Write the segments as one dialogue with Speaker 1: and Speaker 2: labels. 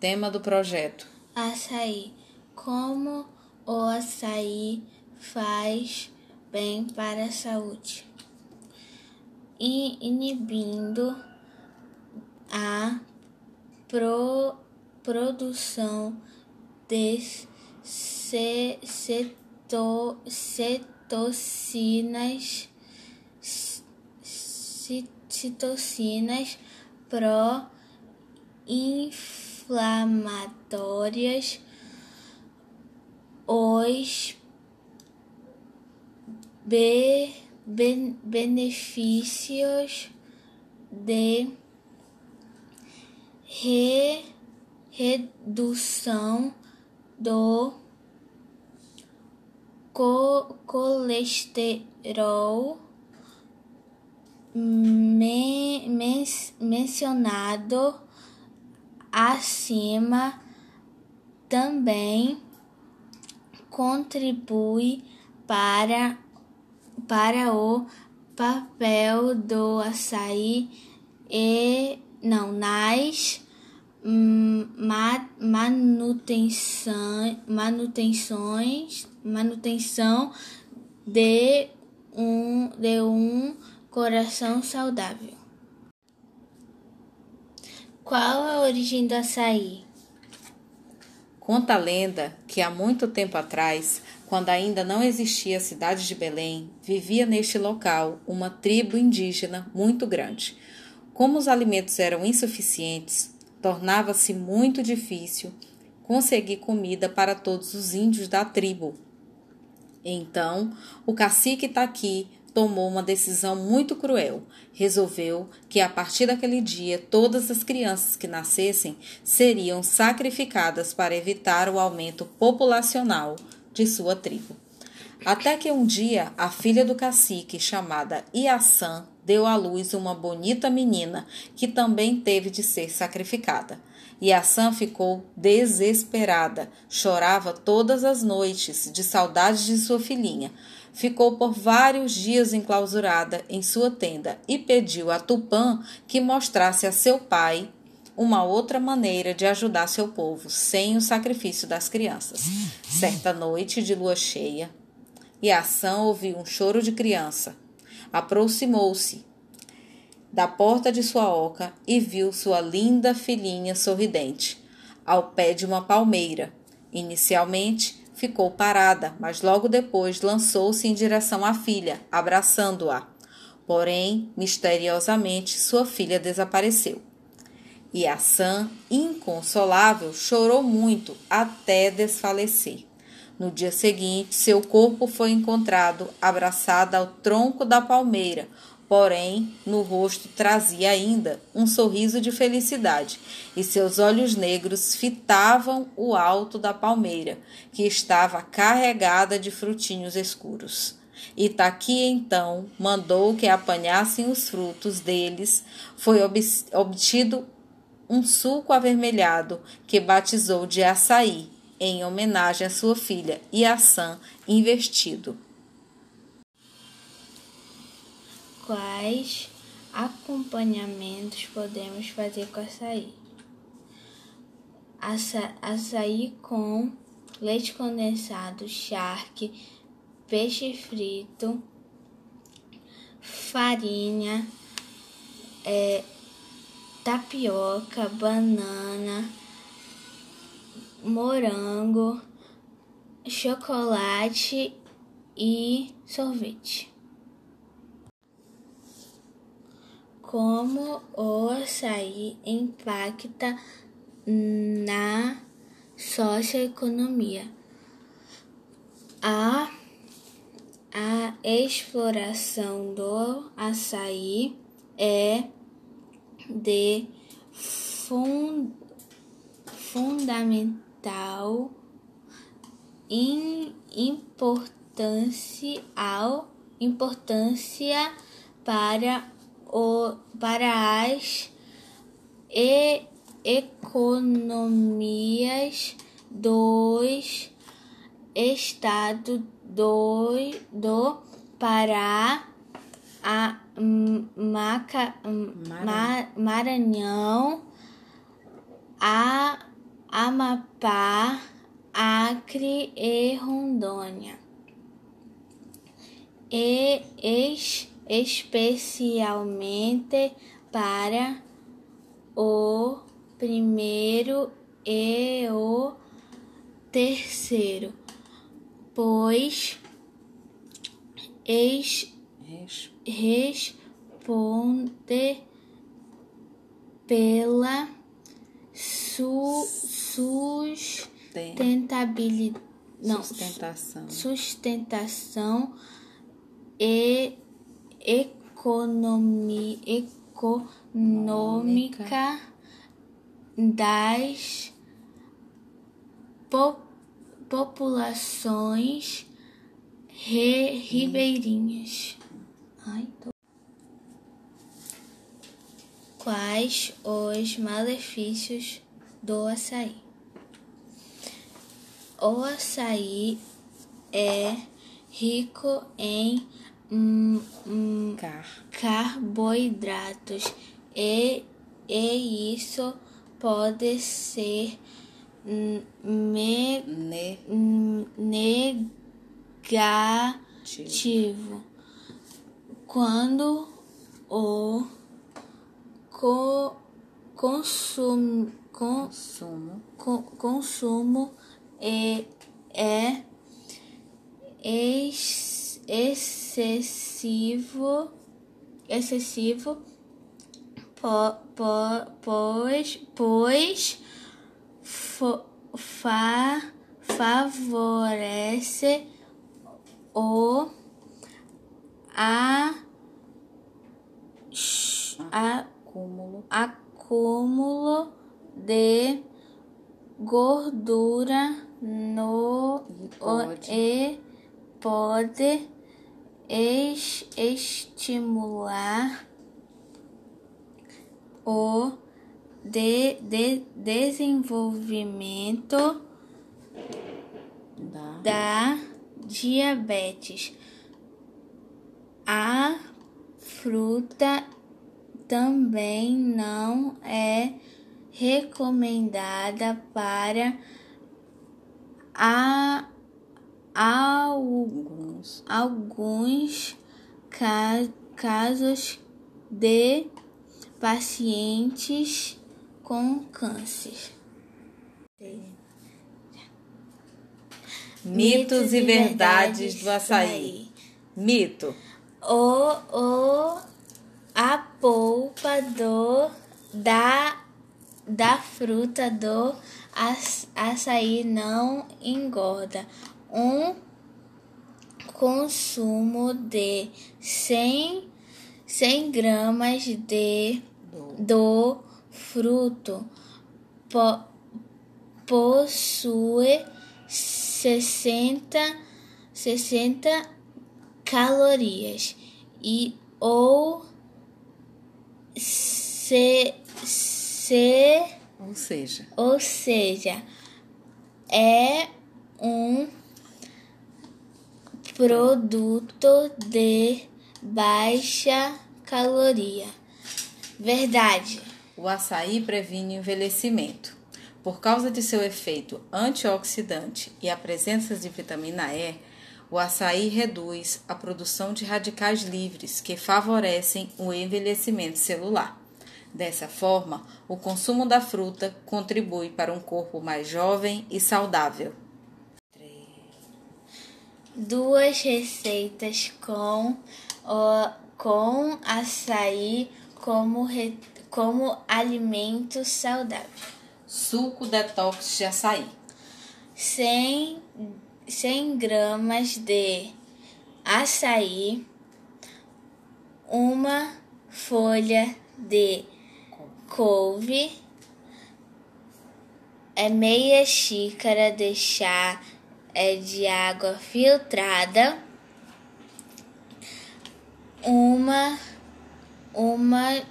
Speaker 1: Tema do projeto:
Speaker 2: Açaí. Como o açaí faz bem para a saúde, inibindo a pro, produção de ce, ceto, cetocinas, citocinas pró-inflamatórias, os be, ben, benefícios de re, redução do co, colesterol me, men, mencionado acima também contribui para, para o papel do açaí e não nas manutenção, manutenções, manutenção de um, de um coração saudável. Qual a origem do açaí?
Speaker 1: Conta a lenda que há muito tempo atrás, quando ainda não existia a cidade de Belém, vivia neste local uma tribo indígena muito grande. Como os alimentos eram insuficientes, tornava-se muito difícil conseguir comida para todos os índios da tribo. Então, o cacique Taqui tomou uma decisão muito cruel. Resolveu que a partir daquele dia todas as crianças que nascessem seriam sacrificadas para evitar o aumento populacional de sua tribo. Até que um dia a filha do cacique, chamada Iaçã, deu à luz uma bonita menina que também teve de ser sacrificada. Iaçã ficou desesperada, chorava todas as noites de saudade de sua filhinha. Ficou por vários dias enclausurada em sua tenda e pediu a Tupã que mostrasse a seu pai uma outra maneira de ajudar seu povo sem o sacrifício das crianças. Certa noite de lua cheia, Iaçã ouviu um choro de criança. Aproximou-se da porta de sua oca e viu sua linda filhinha sorridente, ao pé de uma palmeira. Inicialmente ficou parada, mas logo depois lançou-se em direção à filha, abraçando-a. Porém, misteriosamente, sua filha desapareceu. E a Sam, inconsolável, chorou muito até desfalecer. No dia seguinte, seu corpo foi encontrado abraçado ao tronco da palmeira, porém no rosto trazia ainda um sorriso de felicidade, e seus olhos negros fitavam o alto da palmeira, que estava carregada de frutinhos escuros. Itaqui então mandou que apanhassem os frutos deles, foi obtido um suco avermelhado que batizou de açaí, em homenagem à sua filha Iaçã, investido.
Speaker 2: Quais acompanhamentos podemos fazer com açaí. Aça, açaí com leite condensado, charque, peixe frito, farinha, é, tapioca, banana, morango, chocolate e sorvete. Como o açaí impacta na socioeconomia. A, a exploração do açaí é de fun, fundamental in, importância, importância para o, para as e, economias dos estados do, do Pará, a Maca, Maranhão, a Amapá, Acre e Rondônia. E es, especialmente para o primeiro e o terceiro, pois ex, responde pela su, sustentabilidade não,
Speaker 1: Sustentação.
Speaker 2: sustentação e economia, econômica das po- populações re- ribeirinhas. Ai, tô- Quais os malefícios do açaí? O açaí é rico em hum, hum,
Speaker 1: Car.
Speaker 2: carboidratos e, e isso pode ser me,
Speaker 1: Ne.
Speaker 2: negativo quando o co, consum, con,
Speaker 1: Consumo.
Speaker 2: co- consumo é, é ex- excessivo excessivo po, po, pois pois fo, fa, favorece o a, a
Speaker 1: Cúmulo.
Speaker 2: acúmulo de gordura no
Speaker 1: E
Speaker 2: o-
Speaker 1: pode.
Speaker 2: e pode es- estimular o de, de desenvolvimento
Speaker 1: Da.
Speaker 2: da diabetes. A fruta também não é recomendada para a,
Speaker 1: Alguns.
Speaker 2: alguns ca- casos de pacientes com câncer.
Speaker 1: Mitos e verdades do açaí. Mito.
Speaker 2: O, o, a polpa do, da, da fruta do aç- açaí não engorda. Um consumo de 100, 100 gramas de, do fruto. Po, possui 60, 60 calorias e ou se, se
Speaker 1: Ou seja,
Speaker 2: ou seja é um produto de baixa caloria. Verdade.
Speaker 1: o açaí previne o envelhecimento. Por causa de seu efeito antioxidante e a presença de vitamina E, o açaí reduz a produção de radicais livres que favorecem o envelhecimento celular. Dessa forma, o consumo da fruta contribui para um corpo mais jovem e saudável.
Speaker 2: Duas receitas com, o, com açaí como, re, como alimento saudável.
Speaker 1: Suco detox de açaí.
Speaker 2: 100, 100 gramas de açaí, uma folha de couve, é meia xícara de chá é de água filtrada, uma uma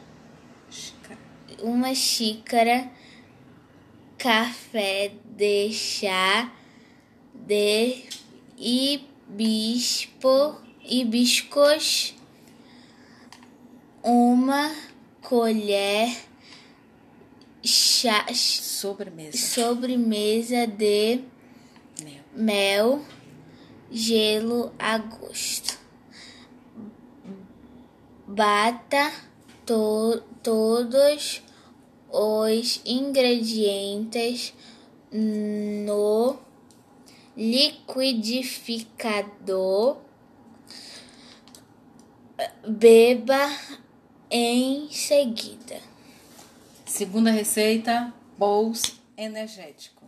Speaker 2: uma xícara café de chá de hibisco, hibiscos, uma colher chá,
Speaker 1: Sobremesa.
Speaker 2: sobremesa de. Mel, gelo a gosto. Bata to, todos os ingredientes no liquidificador. Beba em seguida.
Speaker 1: Segunda receita, bowls energético.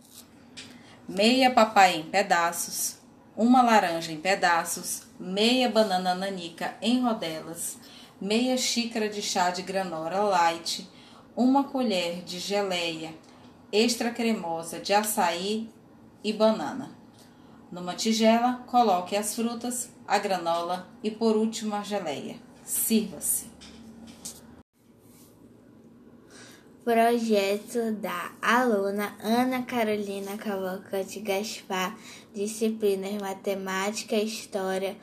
Speaker 1: Meia papai em pedaços, uma laranja em pedaços, meia banana nanica em rodelas, meia xícara de chá de granola light, uma colher de geleia extra cremosa de açaí e banana. Numa tigela, coloque as frutas, a granola e por último a geleia. Sirva-se.
Speaker 2: Projeto da aluna Ana Carolina Cavalcante Gaspar, disciplinas Matemática e História,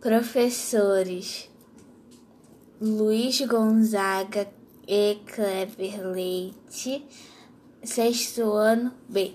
Speaker 2: professores Luiz Gonzaga e Kleber Leite, sexto ano B.